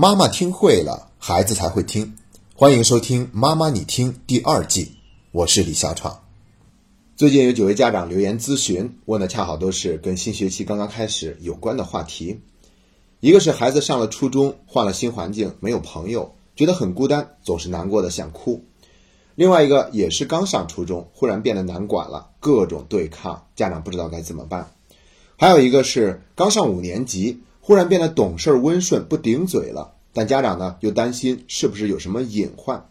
妈妈听会了，孩子才会听。欢迎收听《妈妈你听》第二季，我是李小闯。最近有几位家长留言咨询，问的恰好都是跟新学期刚刚开始有关的话题。一个是孩子上了初中，换了新环境，没有朋友，觉得很孤单，总是难过的想哭；另外一个也是刚上初中，忽然变得难管了，各种对抗，家长不知道该怎么办。还有一个是刚上五年级。忽然变得懂事温顺，不顶嘴了，但家长呢又担心是不是有什么隐患。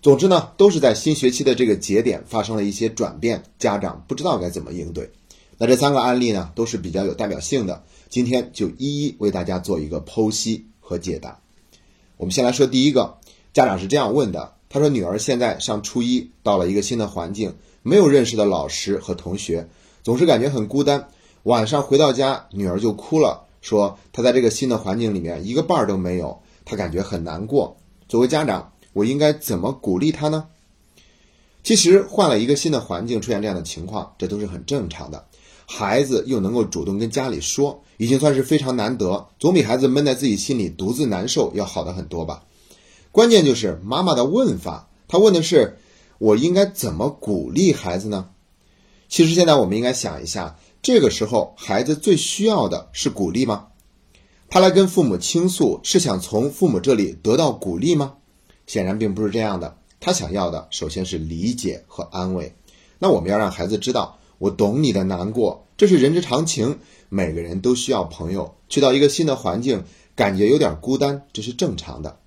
总之呢，都是在新学期的这个节点发生了一些转变，家长不知道该怎么应对。那这三个案例呢，都是比较有代表性的，今天就一一为大家做一个剖析和解答。我们先来说第一个，家长是这样问的：他说，女儿现在上初一，到了一个新的环境，没有认识的老师和同学，总是感觉很孤单，晚上回到家，女儿就哭了。说他在这个新的环境里面一个伴儿都没有，他感觉很难过。作为家长，我应该怎么鼓励他呢？其实换了一个新的环境，出现这样的情况，这都是很正常的。孩子又能够主动跟家里说，已经算是非常难得，总比孩子闷在自己心里独自难受要好的很多吧。关键就是妈妈的问法，她问的是我应该怎么鼓励孩子呢？其实现在我们应该想一下。这个时候，孩子最需要的是鼓励吗？他来跟父母倾诉，是想从父母这里得到鼓励吗？显然并不是这样的。他想要的首先是理解和安慰。那我们要让孩子知道，我懂你的难过，这是人之常情。每个人都需要朋友。去到一个新的环境，感觉有点孤单，这是正常的。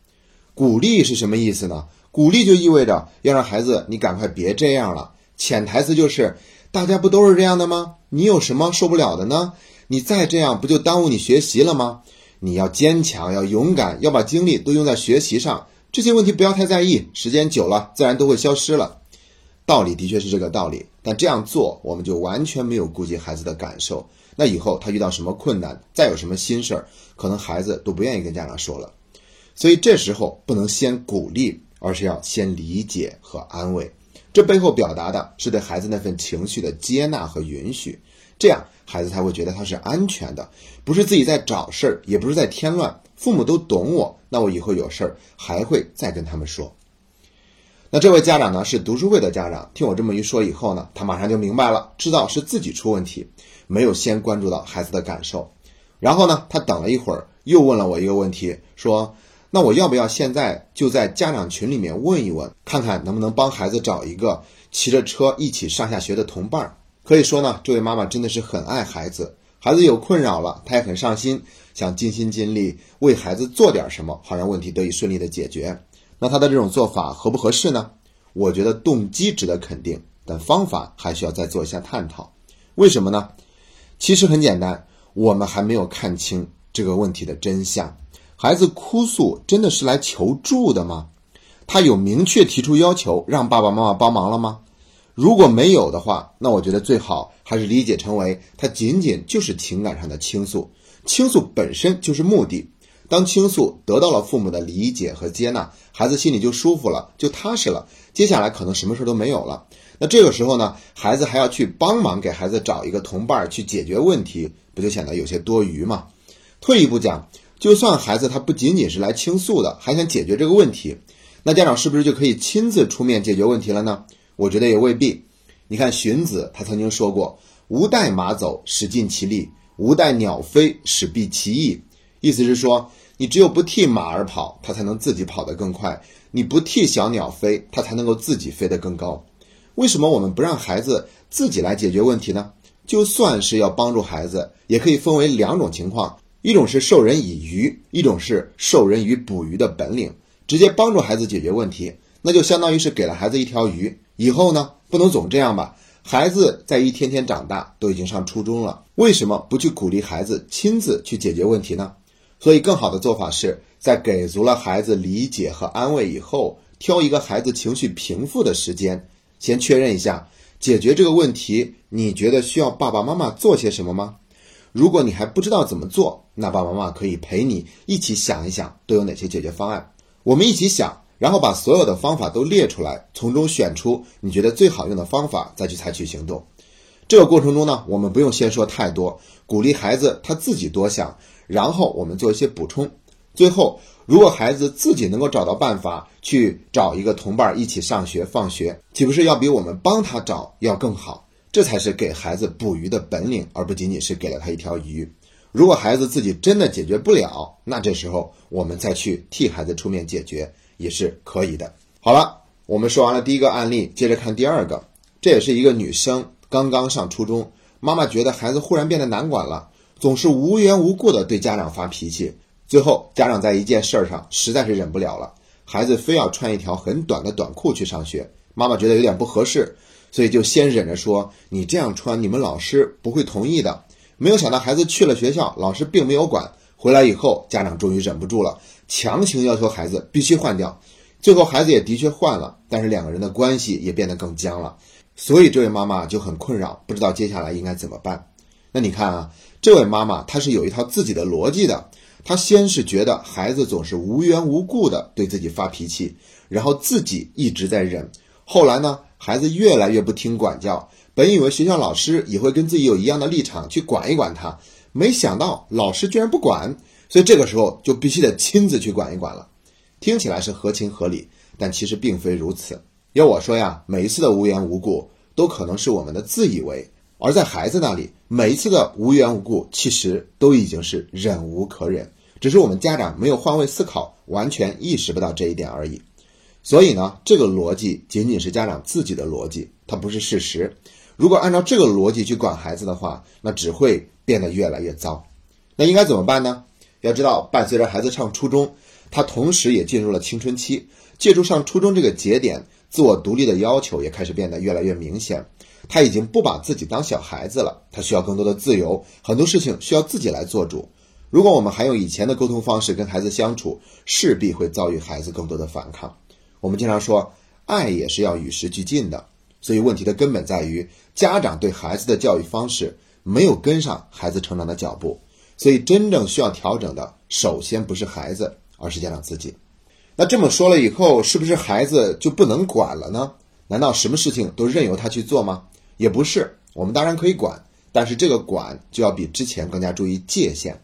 鼓励是什么意思呢？鼓励就意味着要让孩子，你赶快别这样了。潜台词就是。大家不都是这样的吗？你有什么受不了的呢？你再这样不就耽误你学习了吗？你要坚强，要勇敢，要把精力都用在学习上。这些问题不要太在意，时间久了自然都会消失了。道理的确是这个道理，但这样做我们就完全没有顾及孩子的感受。那以后他遇到什么困难，再有什么心事儿，可能孩子都不愿意跟家长说了。所以这时候不能先鼓励，而是要先理解和安慰。这背后表达的是对孩子那份情绪的接纳和允许，这样孩子才会觉得他是安全的，不是自己在找事儿，也不是在添乱。父母都懂我，那我以后有事儿还会再跟他们说。那这位家长呢，是读书会的家长，听我这么一说以后呢，他马上就明白了，知道是自己出问题，没有先关注到孩子的感受。然后呢，他等了一会儿，又问了我一个问题，说。那我要不要现在就在家长群里面问一问，看看能不能帮孩子找一个骑着车一起上下学的同伴？可以说呢，这位妈妈真的是很爱孩子，孩子有困扰了，她也很上心，想尽心尽力为孩子做点什么，好让问题得以顺利的解决。那她的这种做法合不合适呢？我觉得动机值得肯定，但方法还需要再做一下探讨。为什么呢？其实很简单，我们还没有看清这个问题的真相。孩子哭诉真的是来求助的吗？他有明确提出要求让爸爸妈妈帮忙了吗？如果没有的话，那我觉得最好还是理解成为他仅仅就是情感上的倾诉，倾诉本身就是目的。当倾诉得到了父母的理解和接纳，孩子心里就舒服了，就踏实了。接下来可能什么事都没有了。那这个时候呢，孩子还要去帮忙给孩子找一个同伴去解决问题，不就显得有些多余吗？退一步讲。就算孩子他不仅仅是来倾诉的，还想解决这个问题，那家长是不是就可以亲自出面解决问题了呢？我觉得也未必。你看荀子他曾经说过：“吾待马走，使尽其力；吾待鸟飞，使毕其翼。”意思是说，你只有不替马儿跑，它才能自己跑得更快；你不替小鸟飞，它才能够自己飞得更高。为什么我们不让孩子自己来解决问题呢？就算是要帮助孩子，也可以分为两种情况。一种是授人以鱼，一种是授人以捕鱼的本领，直接帮助孩子解决问题，那就相当于是给了孩子一条鱼。以后呢，不能总这样吧？孩子在一天天长大，都已经上初中了，为什么不去鼓励孩子亲自去解决问题呢？所以，更好的做法是在给足了孩子理解和安慰以后，挑一个孩子情绪平复的时间，先确认一下解决这个问题，你觉得需要爸爸妈妈做些什么吗？如果你还不知道怎么做，那爸爸妈妈可以陪你一起想一想都有哪些解决方案。我们一起想，然后把所有的方法都列出来，从中选出你觉得最好用的方法，再去采取行动。这个过程中呢，我们不用先说太多，鼓励孩子他自己多想，然后我们做一些补充。最后，如果孩子自己能够找到办法去找一个同伴一起上学放学，岂不是要比我们帮他找要更好？这才是给孩子捕鱼的本领，而不仅仅是给了他一条鱼。如果孩子自己真的解决不了，那这时候我们再去替孩子出面解决也是可以的。好了，我们说完了第一个案例，接着看第二个。这也是一个女生，刚刚上初中，妈妈觉得孩子忽然变得难管了，总是无缘无故的对家长发脾气。最后，家长在一件事儿上实在是忍不了了，孩子非要穿一条很短的短裤去上学，妈妈觉得有点不合适，所以就先忍着说：“你这样穿，你们老师不会同意的。”没有想到孩子去了学校，老师并没有管。回来以后，家长终于忍不住了，强行要求孩子必须换掉。最后，孩子也的确换了，但是两个人的关系也变得更僵了。所以，这位妈妈就很困扰，不知道接下来应该怎么办。那你看啊，这位妈妈她是有一套自己的逻辑的。她先是觉得孩子总是无缘无故的对自己发脾气，然后自己一直在忍。后来呢，孩子越来越不听管教，本以为学校老师也会跟自己有一样的立场去管一管他，没想到老师居然不管，所以这个时候就必须得亲自去管一管了。听起来是合情合理，但其实并非如此。要我说呀，每一次的无缘无故都可能是我们的自以为。而在孩子那里，每一次的无缘无故，其实都已经是忍无可忍，只是我们家长没有换位思考，完全意识不到这一点而已。所以呢，这个逻辑仅仅是家长自己的逻辑，它不是事实。如果按照这个逻辑去管孩子的话，那只会变得越来越糟。那应该怎么办呢？要知道，伴随着孩子上初中，他同时也进入了青春期，借助上初中这个节点，自我独立的要求也开始变得越来越明显。他已经不把自己当小孩子了，他需要更多的自由，很多事情需要自己来做主。如果我们还用以前的沟通方式跟孩子相处，势必会遭遇孩子更多的反抗。我们经常说，爱也是要与时俱进的，所以问题的根本在于家长对孩子的教育方式没有跟上孩子成长的脚步。所以真正需要调整的，首先不是孩子，而是家长自己。那这么说了以后，是不是孩子就不能管了呢？难道什么事情都任由他去做吗？也不是，我们当然可以管，但是这个管就要比之前更加注意界限。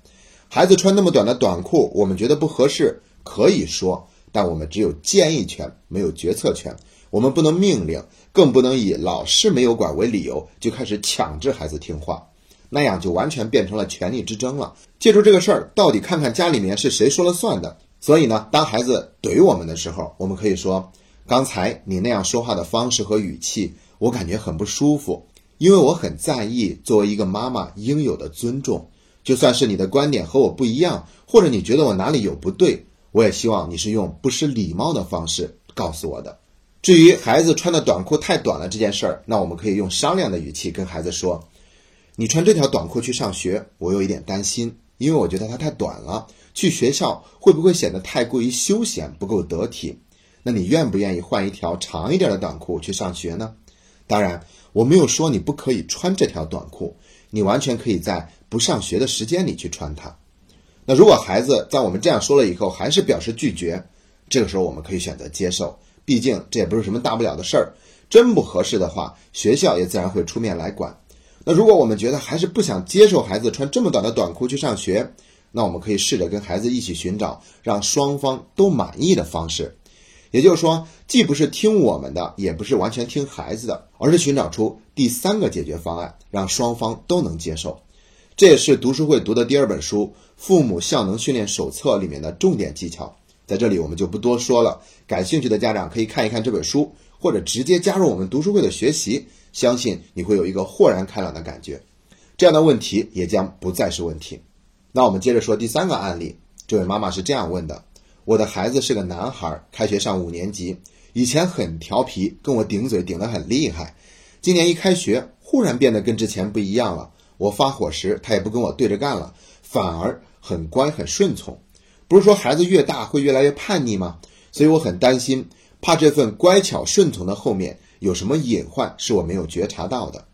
孩子穿那么短的短裤，我们觉得不合适，可以说，但我们只有建议权，没有决策权。我们不能命令，更不能以老师没有管为理由就开始强制孩子听话，那样就完全变成了权力之争了。借助这个事儿，到底看看家里面是谁说了算的。所以呢，当孩子怼我们的时候，我们可以说。刚才你那样说话的方式和语气，我感觉很不舒服，因为我很在意作为一个妈妈应有的尊重。就算是你的观点和我不一样，或者你觉得我哪里有不对，我也希望你是用不失礼貌的方式告诉我的。至于孩子穿的短裤太短了这件事儿，那我们可以用商量的语气跟孩子说：“你穿这条短裤去上学，我有一点担心，因为我觉得它太短了，去学校会不会显得太过于休闲，不够得体？”那你愿不愿意换一条长一点的短裤去上学呢？当然，我没有说你不可以穿这条短裤，你完全可以在不上学的时间里去穿它。那如果孩子在我们这样说了以后还是表示拒绝，这个时候我们可以选择接受，毕竟这也不是什么大不了的事儿。真不合适的话，学校也自然会出面来管。那如果我们觉得还是不想接受孩子穿这么短的短裤去上学，那我们可以试着跟孩子一起寻找让双方都满意的方式。也就是说，既不是听我们的，也不是完全听孩子的，而是寻找出第三个解决方案，让双方都能接受。这也是读书会读的第二本书《父母效能训练手册》里面的重点技巧。在这里我们就不多说了，感兴趣的家长可以看一看这本书，或者直接加入我们读书会的学习，相信你会有一个豁然开朗的感觉。这样的问题也将不再是问题。那我们接着说第三个案例，这位妈妈是这样问的。我的孩子是个男孩，开学上五年级，以前很调皮，跟我顶嘴顶得很厉害。今年一开学，忽然变得跟之前不一样了。我发火时，他也不跟我对着干了，反而很乖很顺从。不是说孩子越大会越来越叛逆吗？所以我很担心，怕这份乖巧顺从的后面有什么隐患是我没有觉察到的。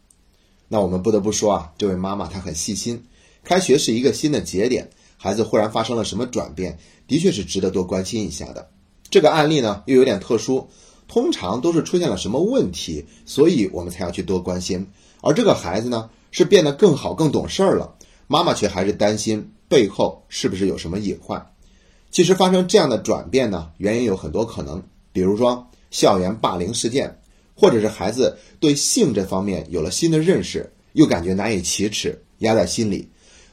那我们不得不说啊，这位妈妈她很细心。开学是一个新的节点。孩子忽然发生了什么转变，的确是值得多关心一下的。这个案例呢又有点特殊，通常都是出现了什么问题，所以我们才要去多关心。而这个孩子呢是变得更好、更懂事儿了，妈妈却还是担心背后是不是有什么隐患。其实发生这样的转变呢，原因有很多可能，比如说校园霸凌事件，或者是孩子对性这方面有了新的认识，又感觉难以启齿，压在心里；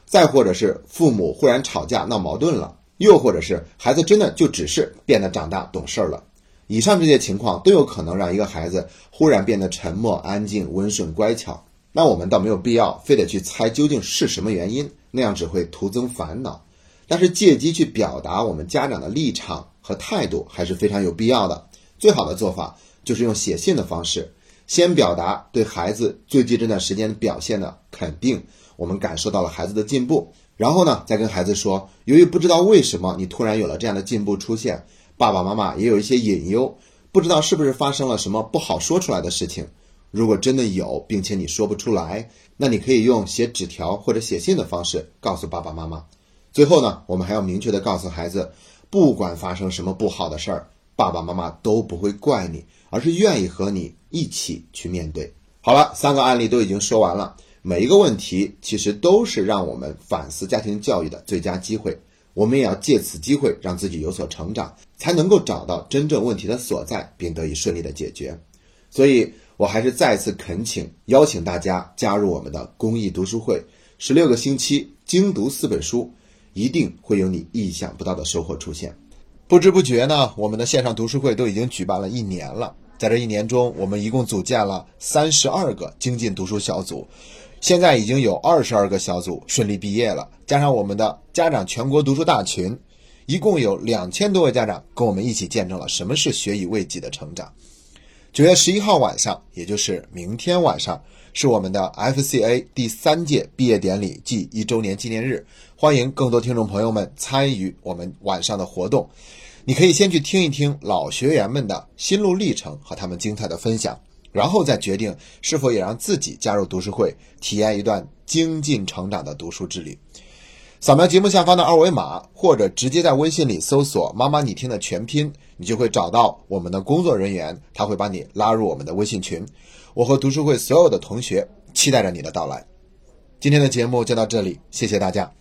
再或者是父母忽然吵架闹矛盾了，又或者是孩子真的就只是变得长大懂事儿了。以上这些情况都有可能让一个孩子忽然变得沉默、安静、温顺、乖巧。那我们倒没有必要非得去猜究竟是什么原因，那样只会徒增烦恼。但是借机去表达我们家长的立场和态度还是非常有必要的。最好的做法就是用写信的方式，先表达对孩子最近这段时间表现的肯定，我们感受到了孩子的进步，然后呢，再跟孩子说，由于不知道为什么你突然有了这样的进步出现，爸爸妈妈也有一些隐忧，不知道是不是发生了什么不好说出来的事情。如果真的有，并且你说不出来，那你可以用写纸条或者写信的方式告诉爸爸妈妈。最后呢，我们还要明确的告诉孩子，不管发生什么不好的事儿，爸爸妈妈都不会怪你，而是愿意和你一起去面对。好了，三个案例都已经说完了，每一个问题其实都是让我们反思家庭教育的最佳机会。我们也要借此机会让自己有所成长，才能够找到真正问题的所在，并得以顺利的解决。所以，我还是再次恳请邀请大家加入我们的公益读书会，十六个星期精读四本书。一定会有你意想不到的收获出现。不知不觉呢，我们的线上读书会都已经举办了一年了。在这一年中，我们一共组建了三十二个精进读书小组，现在已经有二十二个小组顺利毕业了。加上我们的家长全国读书大群，一共有两千多位家长跟我们一起见证了什么是学以为己的成长。九月十一号晚上，也就是明天晚上。是我们的 FCA 第三届毕业典礼暨一周年纪念日，欢迎更多听众朋友们参与我们晚上的活动。你可以先去听一听老学员们的心路历程和他们精彩的分享，然后再决定是否也让自己加入读书会，体验一段精进成长的读书之旅。扫描节目下方的二维码，或者直接在微信里搜索“妈妈你听”的全拼，你就会找到我们的工作人员，他会把你拉入我们的微信群。我和读书会所有的同学期待着你的到来。今天的节目就到这里，谢谢大家。